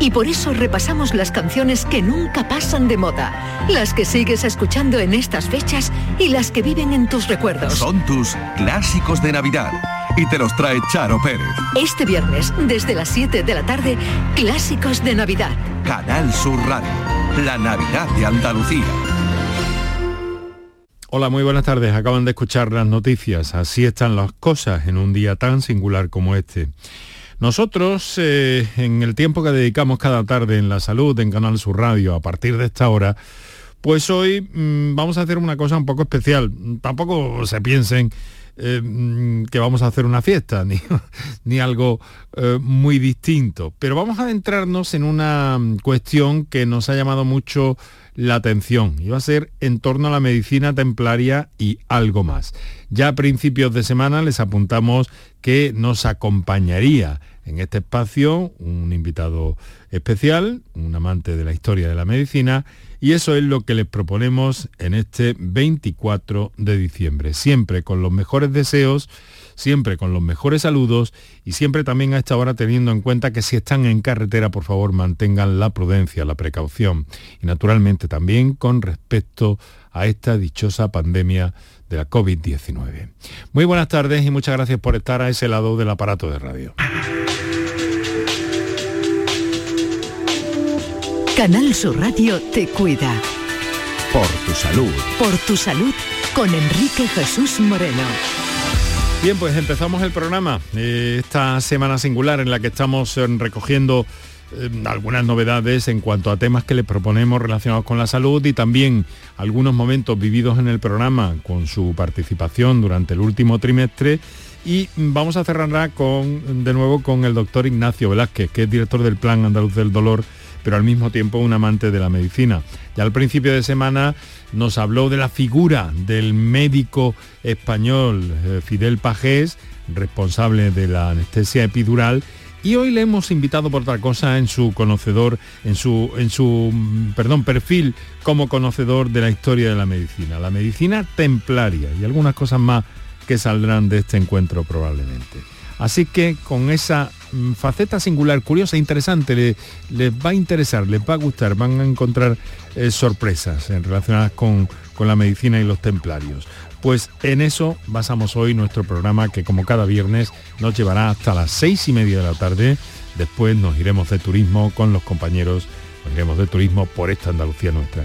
y por eso repasamos las canciones que nunca pasan de moda, las que sigues escuchando en estas fechas y las que viven en tus recuerdos. Son tus clásicos de Navidad y te los trae Charo Pérez. Este viernes, desde las 7 de la tarde, Clásicos de Navidad. Canal Sur Radio, la Navidad de Andalucía. Hola, muy buenas tardes. Acaban de escuchar las noticias. Así están las cosas en un día tan singular como este. Nosotros, eh, en el tiempo que dedicamos cada tarde en la salud, en Canal Sur Radio, a partir de esta hora, pues hoy mm, vamos a hacer una cosa un poco especial. Tampoco se piensen eh, mm, que vamos a hacer una fiesta, ni, ni algo eh, muy distinto. Pero vamos a adentrarnos en una cuestión que nos ha llamado mucho la atención. Y va a ser en torno a la medicina templaria y algo más. Ya a principios de semana les apuntamos que nos acompañaría en este espacio un invitado especial, un amante de la historia de la medicina, y eso es lo que les proponemos en este 24 de diciembre, siempre con los mejores deseos, siempre con los mejores saludos y siempre también a esta hora teniendo en cuenta que si están en carretera, por favor, mantengan la prudencia, la precaución y naturalmente también con respecto a esta dichosa pandemia de la COVID-19. Muy buenas tardes y muchas gracias por estar a ese lado del aparato de radio. Canal Sur Radio te cuida. Por tu salud. Por tu salud con Enrique Jesús Moreno. Bien, pues empezamos el programa. Eh, esta semana singular en la que estamos eh, recogiendo eh, algunas novedades en cuanto a temas que les proponemos relacionados con la salud y también algunos momentos vividos en el programa con su participación durante el último trimestre. Y vamos a cerrar con, de nuevo con el doctor Ignacio Velázquez, que es director del Plan Andaluz del Dolor pero al mismo tiempo un amante de la medicina. Ya al principio de semana nos habló de la figura del médico español eh, Fidel Pajés, responsable de la anestesia epidural, y hoy le hemos invitado por otra cosa en su conocedor, en su, en su mm, perdón, perfil como conocedor de la historia de la medicina, la medicina templaria y algunas cosas más que saldrán de este encuentro probablemente. Así que con esa faceta singular, curiosa, interesante, les, va a interesar, les va a gustar, van a encontrar eh, sorpresas en relacionadas con, con la medicina y los templarios. Pues en eso basamos hoy nuestro programa que como cada viernes nos llevará hasta las seis y media de la tarde. Después nos iremos de turismo con los compañeros, nos iremos de turismo por esta Andalucía nuestra.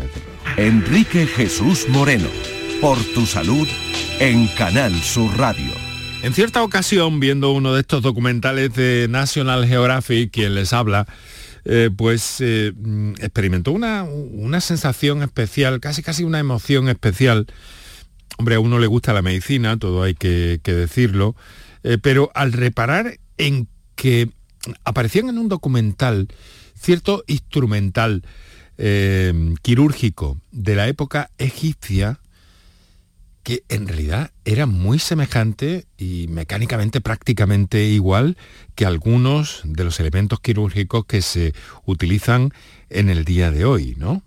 Enrique Jesús Moreno, por tu salud en Canal Sur Radio. En cierta ocasión, viendo uno de estos documentales de National Geographic, quien les habla, eh, pues eh, mm, experimentó una, sensación especial, casi casi una emoción especial. Hombre, a uno le gusta la medicina, todo hay que, decirlo, eh, pero al reparar en que aparecían en un documental cierto instrumental quirúrgico de la época egipcia, que en realidad era muy semejante y mecánicamente prácticamente igual que algunos de los elementos quirúrgicos que se utilizan en el día de hoy, ¿no?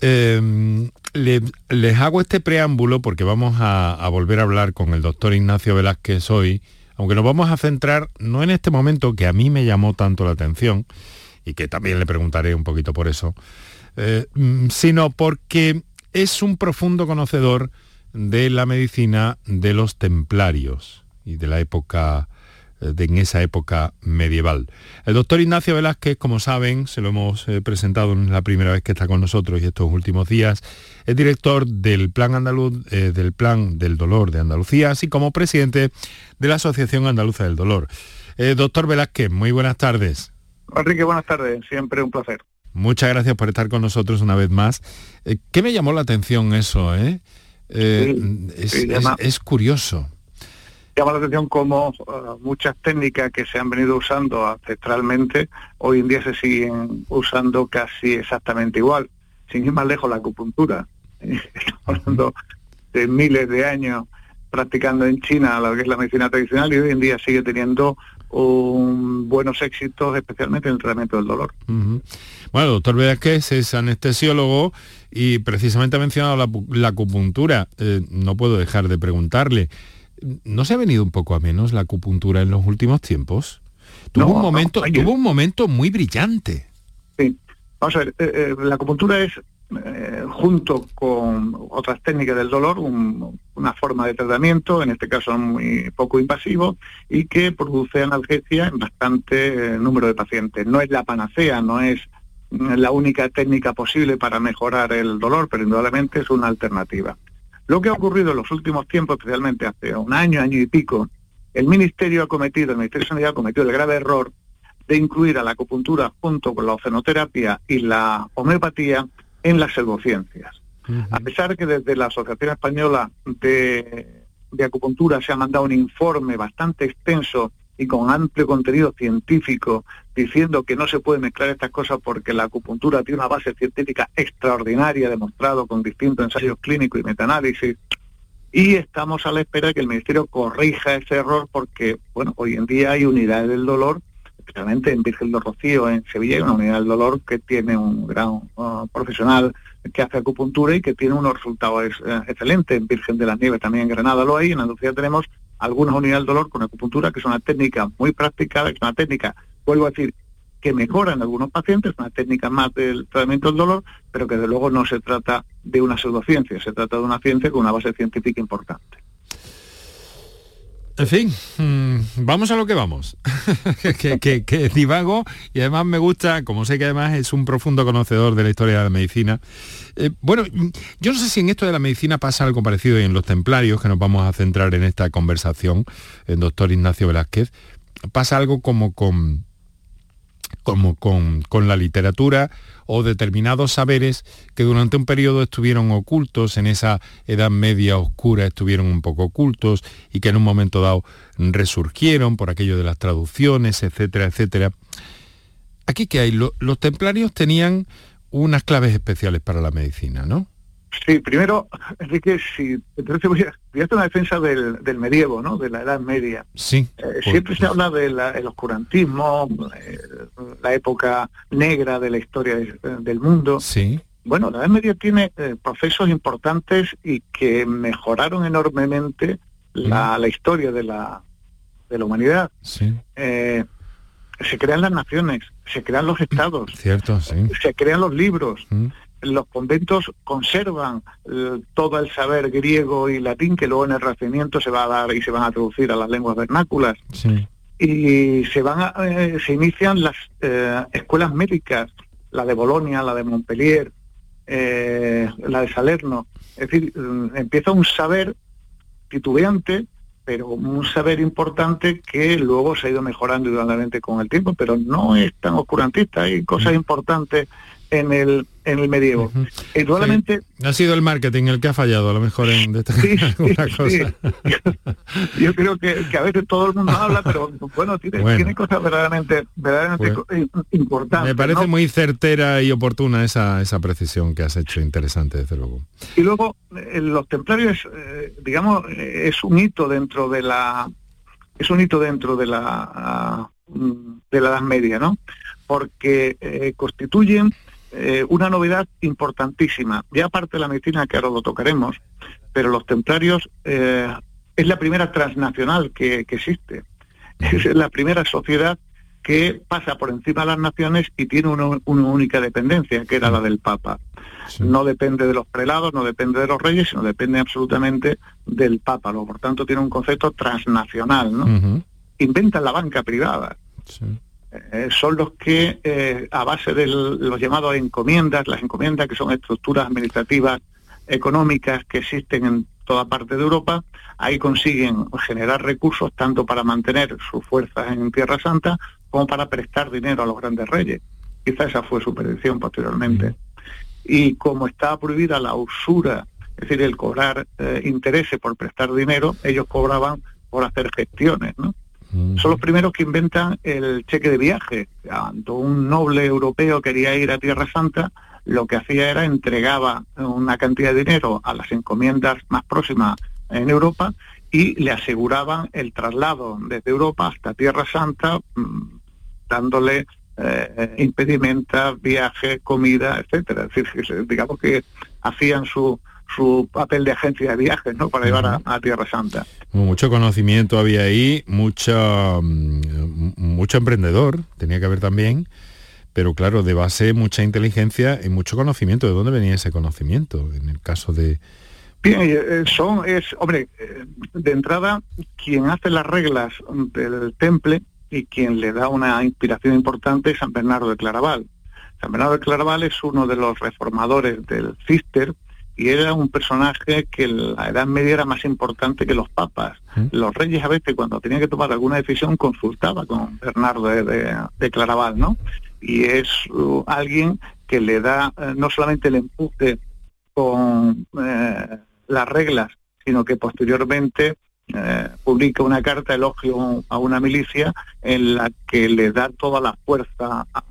Em, les hago este preámbulo porque vamos a, volver a hablar con el doctor Ignacio Velázquez hoy, aunque nos vamos a centrar no en este momento que a mí me llamó tanto la atención y que también le preguntaré un poquito por eso, eh, mm, sino porque es un profundo conocedor de la medicina de los templarios y de la época eh, de en esa época medieval. El doctor Ignacio Velázquez, como saben, se lo hemos eh, presentado en la primera vez que está con nosotros y estos últimos días, es director del Plan Andaluz, eh, del Plan del Dolor de Andalucía, así como presidente de la Asociación Andaluza del Dolor. Eh, doctor Velázquez, muy buenas tardes. Enrique, buenas tardes, siempre un placer. Muchas gracias por estar con nosotros una vez más. ¿Qué me llamó la atención eso? Eh? Es, curioso. Llama la atención como muchas técnicas que se han venido usando ancestralmente hoy en día se siguen usando casi exactamente igual. Sin ir más lejos, la acupuntura. Estamos hablando de miles de años practicando en China lo que es la medicina tradicional y hoy en día sigue teniendo un, buenos éxitos, especialmente en el tratamiento del dolor. Bueno, doctor Velázquez es anestesiólogo y precisamente ha mencionado la, acupuntura. Eh, no puedo dejar de preguntarle, ¿no se ha venido un poco a menos la acupuntura en los últimos tiempos? Tuvo, un, momento, tuvo un momento muy brillante. Sí, vamos a ver, eh, eh, la acupuntura es eh, junto con otras técnicas del dolor, una forma de tratamiento, en este caso muy poco invasivo, y que produce analgesia en bastante eh, número de pacientes. No es la panacea, no es la única técnica posible para mejorar el dolor, pero indudablemente es una alternativa. Lo que ha ocurrido en los últimos tiempos, especialmente hace un año, año y pico, el Ministerio ha cometido, el Ministerio de Sanidad ha cometido el grave error de incluir a la acupuntura junto con la ozonoterapia y la homeopatía en las pseudociencias. A pesar que desde la Asociación Española de, Acupuntura se ha mandado un informe bastante extenso y con amplio contenido científico diciendo que no se puede mezclar estas cosas porque la acupuntura tiene una base científica extraordinaria, demostrado con distintos ensayos clínicos y metaanálisis, y estamos a la espera de que el Ministerio corrija ese error porque, bueno, hoy en día hay unidades del dolor especialmente en Virgen de Rocío, en Sevilla, hay una unidad del dolor que tiene un gran uh, profesional que hace acupuntura y que tiene unos resultados eh, excelentes. En Virgen de las Nieves también en Granada lo hay, en Andalucía tenemos algunas unidades del dolor con acupuntura, que es una técnica muy práctica, es una técnica, vuelvo a decir, que mejora en algunos pacientes, una técnica más del tratamiento del dolor, pero que de luego no se trata de una pseudociencia, se trata de una ciencia con una base científica importante. En fin, mm, vamos a lo que vamos. que, divago y además me gusta, como sé que además es un profundo conocedor de la historia de la medicina. Eh, bueno, yo no sé si en esto de la medicina pasa algo parecido en los templarios, que nos vamos a centrar en esta conversación, el doctor Ignacio Velázquez. Pasa algo como con como con, con, la literatura o determinados saberes que durante un periodo estuvieron ocultos, en esa Edad Media oscura estuvieron un poco ocultos y que en un momento dado resurgieron por aquello de las traducciones, etcétera, etcétera. Aquí que hay, los templarios tenían unas claves especiales para la medicina, ¿no? Sí, primero, Enrique, si entonces voy a, voy a hacer una defensa del, del, medievo, ¿no? De la Edad Media. Sí. Eh, siempre se habla del oscurantismo, eh, la época negra de la historia del mundo. Sí. Bueno, la Edad Media tiene eh, procesos importantes y que mejoraron enormemente la, la historia de la, de la humanidad. Sí. se crean las naciones, se crean los estados. Cierto, sí. Se crean los libros los conventos conservan eh, todo el saber griego y latín que luego en el Renacimiento se va a dar y se van a traducir a las lenguas vernáculas. Y se van eh, se inician las eh, escuelas médicas, la de Bolonia, la de Montpellier, la de Salerno. Es decir, mm, empieza un saber titubeante, pero un saber importante que luego se ha ido mejorando indudablemente con el tiempo, pero no es tan oscurantista, hay cosas mm. importantes en el en el medievo. Indudablemente... Ha sido el marketing el que ha fallado, a lo mejor en cosa. Yo, creo que, a veces todo el mundo habla, pero bueno, tiene, cosas verdaderamente, verdaderamente importantes. Me parece muy certera y oportuna esa, esa precisión que has hecho, interesante desde luego. Y luego, eh, los templarios, eh, digamos, eh, es un hito dentro de la... Es un hito dentro de la de la Edad Media, ¿no? Porque constituyen eh, una novedad importantísima, ya aparte de la medicina, que ahora lo tocaremos, pero los templarios eh, es la primera transnacional que, existe. Es la primera sociedad que pasa por encima de las naciones y tiene una, única dependencia, que era la del Papa. No depende de los prelados, no depende de los reyes, sino depende absolutamente del Papa. Por tanto, tiene un concepto transnacional. ¿no? Inventan la banca privada. Eh, son los que, eh, a base de los llamados encomiendas, las encomiendas que son estructuras administrativas económicas que existen en toda parte de Europa, ahí consiguen generar recursos tanto para mantener sus fuerzas en Tierra Santa como para prestar dinero a los grandes reyes. Quizá esa fue su predicción posteriormente. Y como estaba prohibida la usura, es decir, el cobrar eh, intereses por prestar dinero, ellos cobraban por hacer gestiones, ¿no? Son los primeros que inventan el cheque de viaje. Cuando un noble europeo quería ir a Tierra Santa, lo que hacía era entregaba una cantidad de dinero a las encomiendas más próximas en Europa y le aseguraban el traslado desde Europa hasta Tierra Santa, mm, dándole eh, impedimentos, viajes, comida, etcétera. Es decir, digamos que hacían su, su papel de agencia de viajes ¿no? para llevar a, Tierra Santa. Mucho conocimiento había ahí, mucho, mm, mucho emprendedor, tenía que haber también, pero claro, de base mucha inteligencia y mucho conocimiento. ¿De dónde venía ese conocimiento en el caso de... Bien, eh, eh, son, es, hombre, eh, de entrada, quien hace las reglas del temple y quien le da una inspiración importante es San Bernardo de Claraval. San Bernardo de Claraval es uno de los reformadores del Cister, y era un personaje que en la Edad Media era más importante que los papas. Los reyes a veces cuando tenían que tomar alguna decisión consultaba con Bernardo de, Claraval, ¿no? Y es uh, alguien que le da eh, no solamente el empuje con eh, las reglas, sino que posteriormente eh, publica una carta elogio a una milicia en la que le da toda la fuerza a,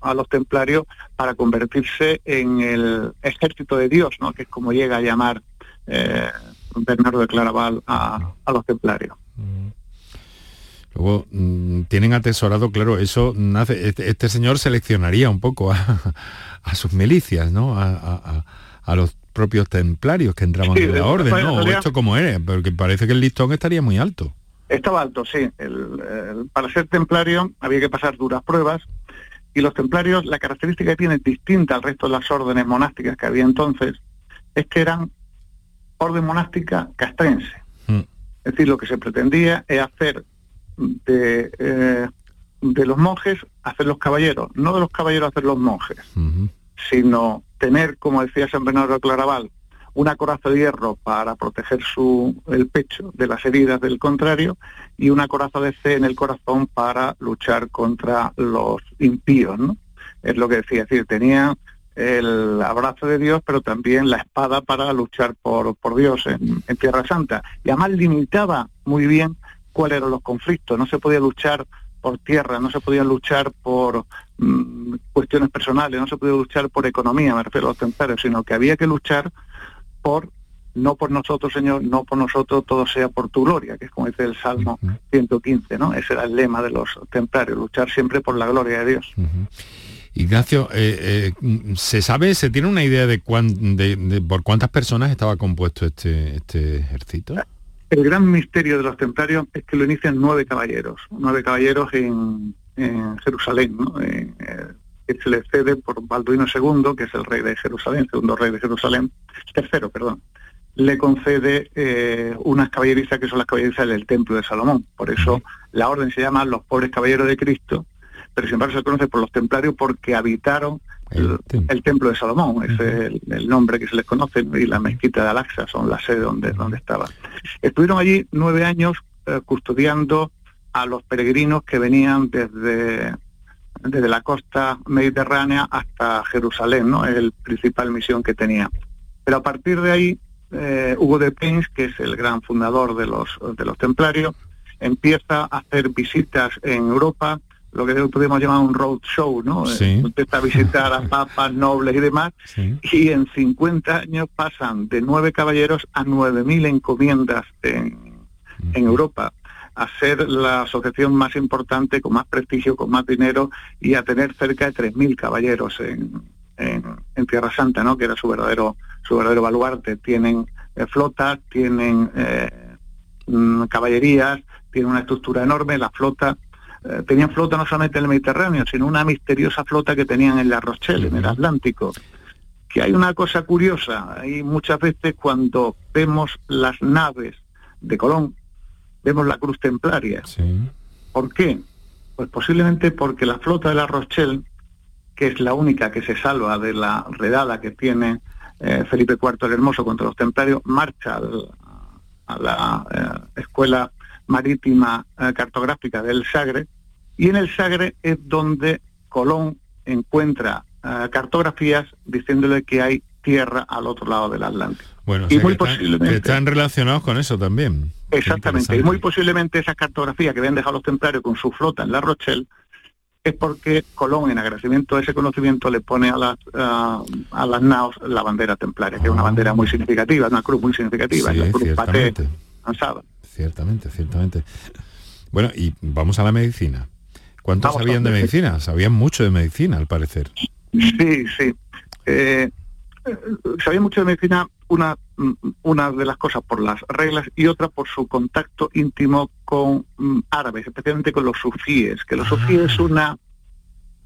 a los templarios para convertirse en el ejército de Dios, ¿no? que es como llega a llamar eh, Bernardo de Claraval a, los templarios. Mm. Luego mm, tienen atesorado, claro, eso nace, este, este, señor seleccionaría un poco a, sus milicias, ¿no? A, los propios templarios que entraban en la orden, ¿no? O esto como es, porque parece que el listón estaría muy alto. Estaba alto, sí. para ser templario había que pasar duras pruebas y los templarios, la característica que tienen distinta al resto de las órdenes monásticas que había entonces, es que eran orden monástica castrense. Mm. Es decir, lo que se pretendía es hacer de, eh, de los monjes hacer los caballeros, no de los caballeros hacer los monjes, sino tener, como decía San Bernardo de Claraval, una coraza de hierro para proteger su, el pecho de las heridas del contrario y una coraza de fe en el corazón para luchar contra los impíos, ¿no? Es lo que decía, es decir, tenía el abrazo de Dios, pero también la espada para luchar por, por Dios en, Tierra Santa. Y además limitaba muy bien cuáles eran los conflictos. No se podía luchar por tierra, no se podía luchar por mm, cuestiones personales, no se podía luchar por economía, me refiero a los templarios, sino que había que luchar por, no por nosotros, Señor, no por nosotros, todo sea por tu gloria, que es como dice el Salmo 115, ¿no? Ese era el lema de los templarios, luchar siempre por la gloria de Dios. Ignacio, eh, eh, ¿se sabe, se tiene una idea de, de, por cuántas personas estaba compuesto este, este ejército? El gran misterio de los templarios es que lo inician nueve caballeros, nueve caballeros en, Jerusalén, ¿no? Eh, que se le cede por Balduino II, que es el rey de Jerusalén, segundo rey de Jerusalén, tercero, perdón, le concede eh, unas caballerizas que son las caballerizas del Templo de Salomón. Por eso la orden se llama los pobres caballeros de Cristo, pero sin embargo se conoce por los templarios porque habitaron el, templo de Salomón, ese es el, nombre que se les conoce, y la mezquita de Alaxa son la sede donde, donde estaba. Estuvieron allí nueve años eh, custodiando a los peregrinos que venían desde desde la costa mediterránea hasta Jerusalén, ¿no? Es el principal misión que tenía. Pero a partir de ahí, eh, Hugo de Pins, que es el gran fundador de los, de los templarios, empieza a hacer visitas en Europa, lo que podemos llamar un road show, ¿no? Sí. Empieza a visitar a papas, nobles y demás, y en 50 años pasan de nueve caballeros a 9.000 encomiendas en, en Europa a ser la asociación más importante, con más prestigio, con más dinero y a tener cerca de 3.000 caballeros en, en, Tierra Santa, ¿no? que era su verdadero, su verdadero baluarte. Tienen eh, flotas, tienen eh, mm, caballerías, tienen una estructura enorme, la flota eh, tenían flota no solamente en el Mediterráneo, sino una misteriosa flota que tenían en la Rochelle, en el Atlántico. Que hay una cosa curiosa, hay muchas veces cuando vemos las naves de Colón, vemos la cruz templaria. ¿Por qué? Pues posiblemente porque la flota de la Rochelle, que es la única que se salva de la redada que tiene eh, Felipe IV el Hermoso contra los templarios, marcha a la eh, Escuela Marítima Cartográfica del Sagre, y en el Sagre es donde Colón encuentra cartografías diciéndole que hay tierra al otro lado del Atlántico. Bueno, y muy posiblemente, están relacionados con eso también. Exactamente, y muy posiblemente esa cartografía que habían dejado los templarios con su flota en La Rochelle es porque Colón, en agradecimiento a ese conocimiento, le pone a las, a las naos la bandera templaria, que es una bandera muy significativa, una cruz muy significativa, la cruz ciertamente. Ciertamente, ciertamente. Bueno, y vamos a la medicina. ¿Cuántos sabían de medicina? Sabían mucho de medicina, al parecer. Sí, sí. Eh, sabía mucho de medicina una, una de las cosas por las reglas y otra por su contacto íntimo con mm, árabes, especialmente con los sufíes, que los ah. sufíes es una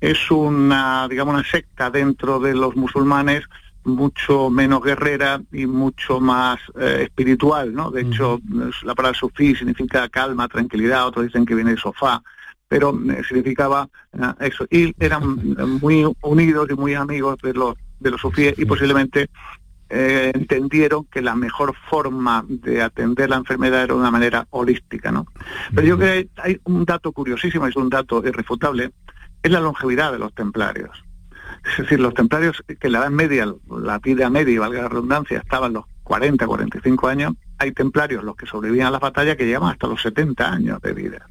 es una digamos una secta dentro de los musulmanes mucho menos guerrera y mucho más eh, espiritual, ¿no? De hecho, la palabra sufí significa calma, tranquilidad, otros dicen que viene de sofá, pero eh, significaba eh, eso. Y eran muy unidos y muy amigos de los de los sufíes y posiblemente eh, entendieron que la mejor forma de atender la enfermedad era de una manera holística, ¿no? Pero yo creo que hay un dato curiosísimo, es un dato irrefutable, es la longevidad de los templarios. Es decir, los templarios que la edad media, la vida media, valga la redundancia, estaban los 40, 45 años, hay templarios, los que sobrevivían a la batalla, que llevan hasta los 70 años de vida.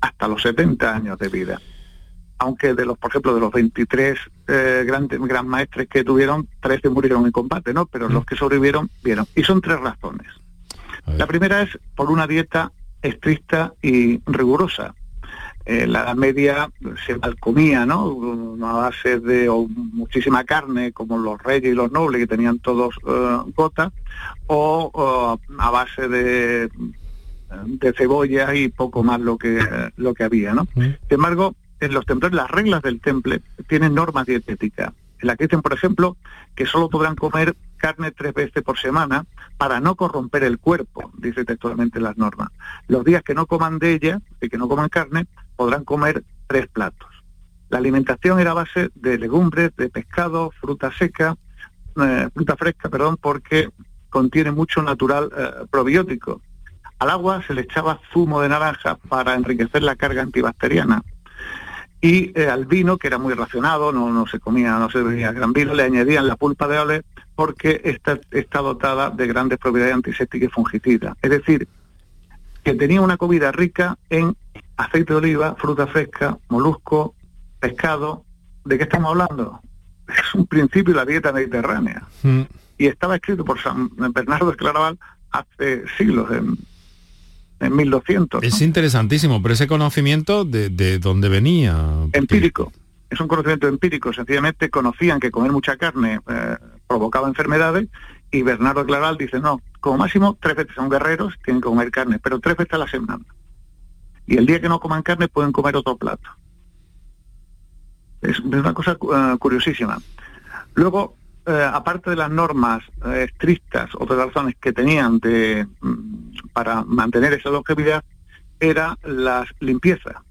Hasta los 70 años de vida aunque de los, por ejemplo, de los 23 eh, grandes gran maestres que tuvieron, 13 murieron en combate, ¿no? Pero los mm. que sobrevivieron, vieron. Y son tres razones. La primera es por una dieta estricta y rigurosa. Eh, la Edad Media se malcomía, ¿no? A base de muchísima carne, como los reyes y los nobles, que tenían todos eh, gota, o, a base de, de cebolla y poco más lo que, lo que había, ¿no? Mm. Sin embargo, en los templos las reglas del temple tienen normas dietéticas, en la que dicen, por ejemplo, que solo podrán comer carne tres veces por semana para no corromper el cuerpo, dice textualmente las normas. Los días que no coman de ella, y que no coman carne, podrán comer tres platos. La alimentación era a base de legumbres, de pescado, fruta seca, eh, fruta fresca, perdón, porque contiene mucho natural eh, probiótico. Al agua se le echaba zumo de naranja para enriquecer la carga antibacteriana y eh, al vino, que era muy racionado, no, no se comía, no se bebía gran vino, le añadían la pulpa de ole porque está, está dotada de grandes propiedades antisépticas y fungicidas. Es decir, que tenía una comida rica en aceite de oliva, fruta fresca, molusco, pescado. ¿De qué estamos hablando? Es un principio de la dieta mediterránea. Mm. Y estaba escrito por San Bernardo de Claraval hace siglos, en en 1200. Es interesantísimo, pero ese conocimiento de, de dónde venía. Empírico. Es un conocimiento empírico. Sencillamente conocían que comer mucha carne eh, provocaba enfermedades y Bernardo Claral dice, no, como máximo tres veces son guerreros, tienen que comer carne, pero tres veces a la semana. Y el día que no coman carne pueden comer otro plato. Es, una cosa eh, curiosísima. Luego, eh, aparte de las normas eh, estrictas, otras razones que tenían de, mm, para mantener esa longevidad, era la limpieza.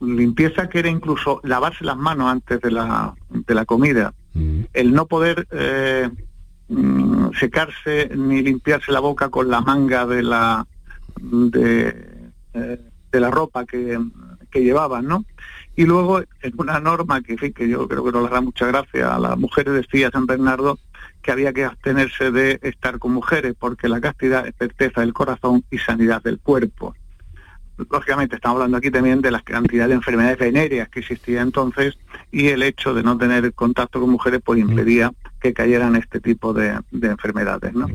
Limpieza que era incluso lavarse las manos antes de la, de la comida, mm. el no poder eh, mm, secarse ni limpiarse la boca con la manga de la, de, de la ropa que, que llevaban, ¿no? Y luego, en una norma que, que yo creo que no le da mucha gracia a las mujeres, decía San Bernardo que había que abstenerse de estar con mujeres porque la castidad es certeza del corazón y sanidad del cuerpo. Lógicamente estamos hablando aquí también de la cantidad de enfermedades venéreas que existía entonces y el hecho de no tener contacto con mujeres pues impedía que cayeran este tipo de, enfermedades. ¿no?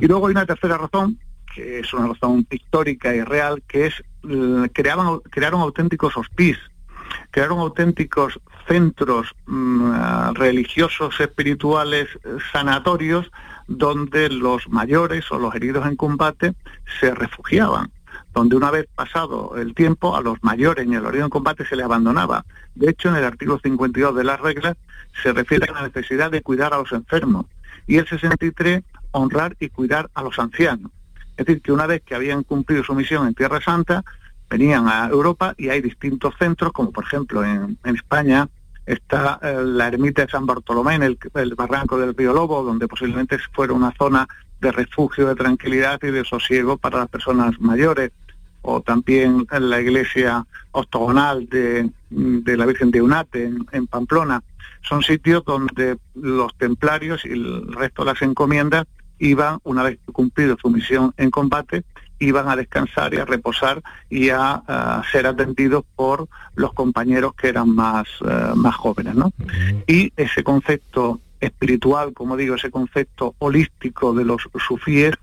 Y luego hay una tercera razón que es una razón histórica y real, que es eh, creaban, crearon auténticos hospices crearon auténticos centros mm, religiosos, espirituales, sanatorios, donde los mayores o los heridos en combate se refugiaban donde una vez pasado el tiempo a los mayores y el herido en combate se les abandonaba. De hecho, en el artículo 52 de las reglas se refiere a la necesidad de cuidar a los enfermos y el 63 honrar y cuidar a los ancianos. Es decir, que una vez que habían cumplido su misión en Tierra Santa, venían a Europa y hay distintos centros, como por ejemplo en, España está eh, la ermita de San Bartolomé en el, barranco del Río Lobo, donde posiblemente fuera una zona de refugio, de tranquilidad y de sosiego para las personas mayores, o también la iglesia octogonal de, la Virgen de Unate en, Pamplona. Son sitios donde los templarios y el resto de las encomiendas iban, una vez cumplido su misión en combate, iban a descansar y a reposar y a, ser atendidos por los compañeros que eran más, eh, más jóvenes. ¿no? Y ese concepto espiritual, como digo, ese concepto holístico de los sufíes,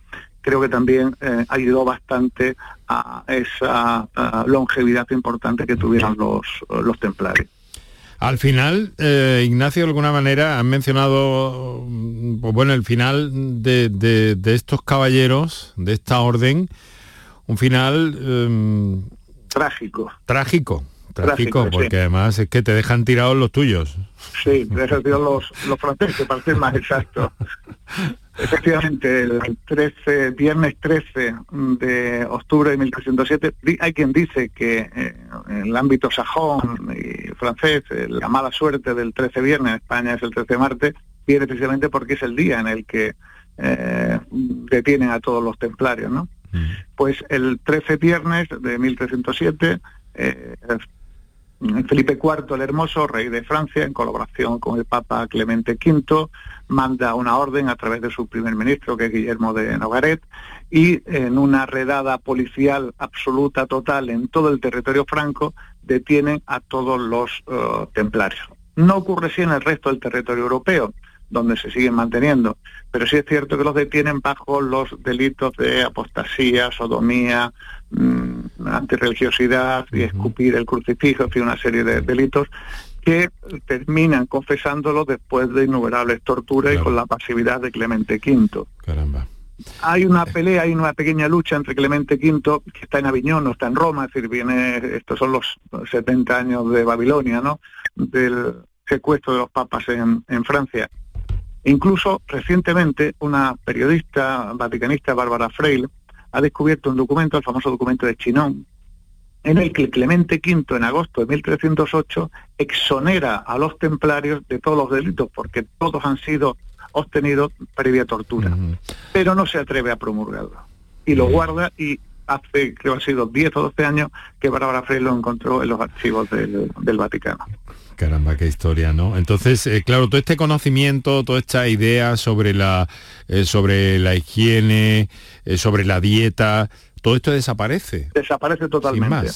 creo que también eh, ayudó bastante a esa longevidad importante que tuvieron los, los templarios. Al final, eh, Ignacio, de alguna manera, han mencionado, pues bueno, el final de, estos caballeros, de esta orden, un final... Em, trágico. Trágico. Trágico, porque además es que te dejan tirados los tuyos. Sí, te dejan tirados los, los franceses, para ser más exacto. Efectivamente, el 13, viernes 13 de octubre de 1307, hay quien dice que eh, en el ámbito sajón y francés, eh, la mala suerte del 13 viernes, en España es el 13 martes, viene precisamente porque es el día en el que eh, detienen a todos los templarios, ¿no? Mm. Pues el 13 viernes de 1307, Felipe IV el Hermoso, rey de Francia, en colaboración con el Papa Clemente V, manda una orden a través de su primer ministro, que es Guillermo de Nogaret, y en una redada policial absoluta, total, en todo el territorio franco, detienen a todos los eh, templarios. No ocurre así en el resto del territorio europeo donde se siguen manteniendo. Pero sí es cierto que los detienen bajo los delitos de apostasía, sodomía, mmm, antirreligiosidad y escupir el crucifijo, fin, una serie de delitos que terminan confesándolo después de innumerables torturas y con la pasividad de Clemente V. Caramba. Hay una pelea, hay una pequeña lucha entre Clemente V, que está en Aviñón, no está en Roma, es decir, viene, estos son los 70 años de Babilonia, ¿no? Del secuestro de los papas en, en Francia Incluso recientemente una periodista vaticanista, Bárbara Freil, ha descubierto un documento, el famoso documento de Chinón, en el que Clemente V en agosto de 1308 exonera a los templarios de todos los delitos, porque todos han sido obtenidos previa tortura, pero no se atreve a promulgarlo. Y lo guarda y hace, creo que ha sido 10 o 12 años, que Bárbara Freil lo encontró en los archivos del Vaticano. Caramba, qué historia, ¿no? Entonces, eh, claro, todo este conocimiento, toda esta idea sobre la, eh, sobre la higiene, eh, sobre la dieta, todo esto desaparece. Desaparece totalmente.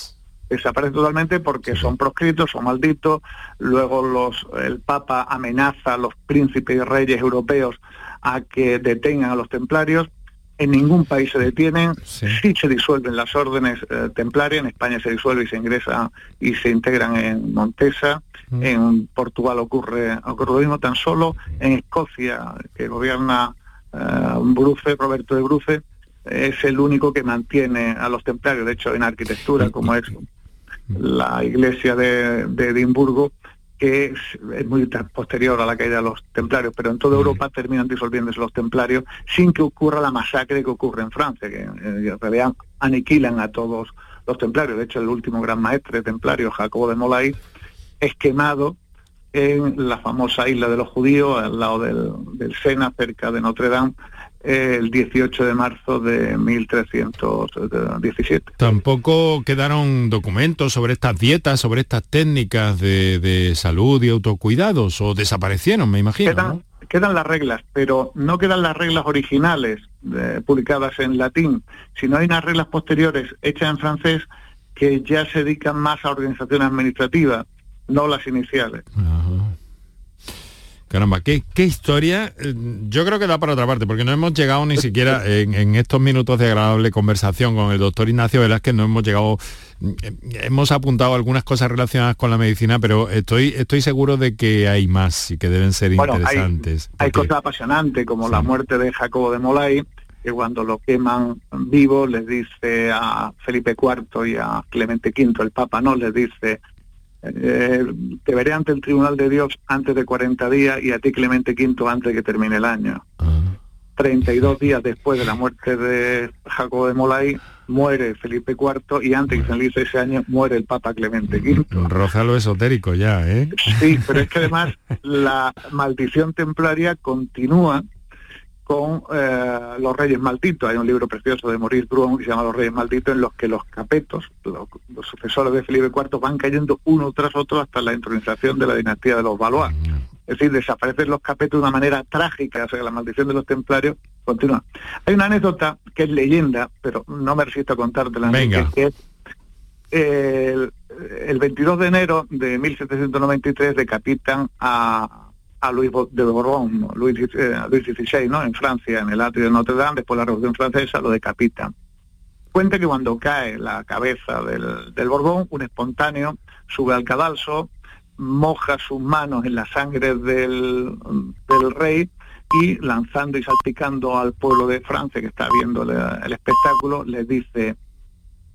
Desaparece totalmente porque son proscritos, son malditos. Luego los, el Papa amenaza a los príncipes y reyes europeos a que detengan a los templarios en ningún país se detienen, sí, se disuelven las órdenes eh, templarias, en España se disuelve y se ingresa y se integran en Montesa, mm. en Portugal ocurre, ocurre lo mismo, tan solo en Escocia, que gobierna eh, Bruce, Roberto de Bruce, es el único que mantiene a los templarios, de hecho en arquitectura, como es la iglesia de Edimburgo, que es, muy posterior a la caída de los templarios, pero en toda Europa terminan disolviéndose los templarios sin que ocurra la masacre que ocurre en Francia, que eh, en realidad aniquilan a todos los templarios. De hecho, el último gran maestre templario, Jacobo de Molay, es quemado en la famosa isla de los judíos, al lado del, del Sena, cerca de Notre Dame, el 18 de marzo de 1317. Tampoco quedaron documentos sobre estas dietas, sobre estas técnicas de, salud y autocuidados, o desaparecieron, me imagino. Quedan, las reglas, pero no quedan las reglas originales eh, publicadas en latín, sino hay unas reglas posteriores hechas en francés que ya se dedican más a organización administrativa, no las iniciales. Caramba, ¿qué, historia. Eh, yo creo que da para otra parte, porque no hemos llegado ni siquiera en, estos minutos de agradable conversación con el doctor Ignacio Velázquez, no hemos llegado, eh, hemos apuntado algunas cosas relacionadas con la medicina, pero estoy, estoy seguro de que hay más y que deben ser interesantes. Hay, cosas apasionantes, como la muerte de Jacobo de Molay, que cuando lo queman vivo les dice a Felipe IV y a Clemente V, el Papa, no, les dice eh, te veré ante el Tribunal de Dios antes de 40 días y a ti Clemente V antes de que termine el año. 32 días después de la muerte de Jacobo de Molay, muere Felipe IV y antes que finalice ese año muere el Papa Clemente V. Roza lo esotérico ya, ¿eh? Sí, pero es que además la maldición templaria continúa con eh, los reyes malditos. Hay un libro precioso de Maurice Druon que se llama Los reyes malditos, en los que los capetos, los, sucesores de Felipe IV, van cayendo uno tras otro hasta la entronización de la dinastía de los Valois. Es decir, desaparecen los capetos de una manera trágica, o sea, la maldición de los templarios continúa. Hay una anécdota que es leyenda, pero no me resisto a contártela, Venga. que es el, el 22 de enero de 1793 decapitan a a Luis de Borbón, Luis, eh, Luis XVI, ¿no? En Francia, en el atrio de Notre Dame, después de la Revolución Francesa, lo decapitan. Cuenta que cuando cae la cabeza del, del Borbón, un espontáneo sube al cadalso, moja sus manos en la sangre del, del rey y lanzando y salpicando al pueblo de Francia que está viendo el espectáculo, les dice,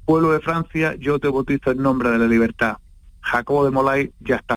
pueblo de Francia, yo te bautizo en nombre de la libertad. Jacobo de Molay ya está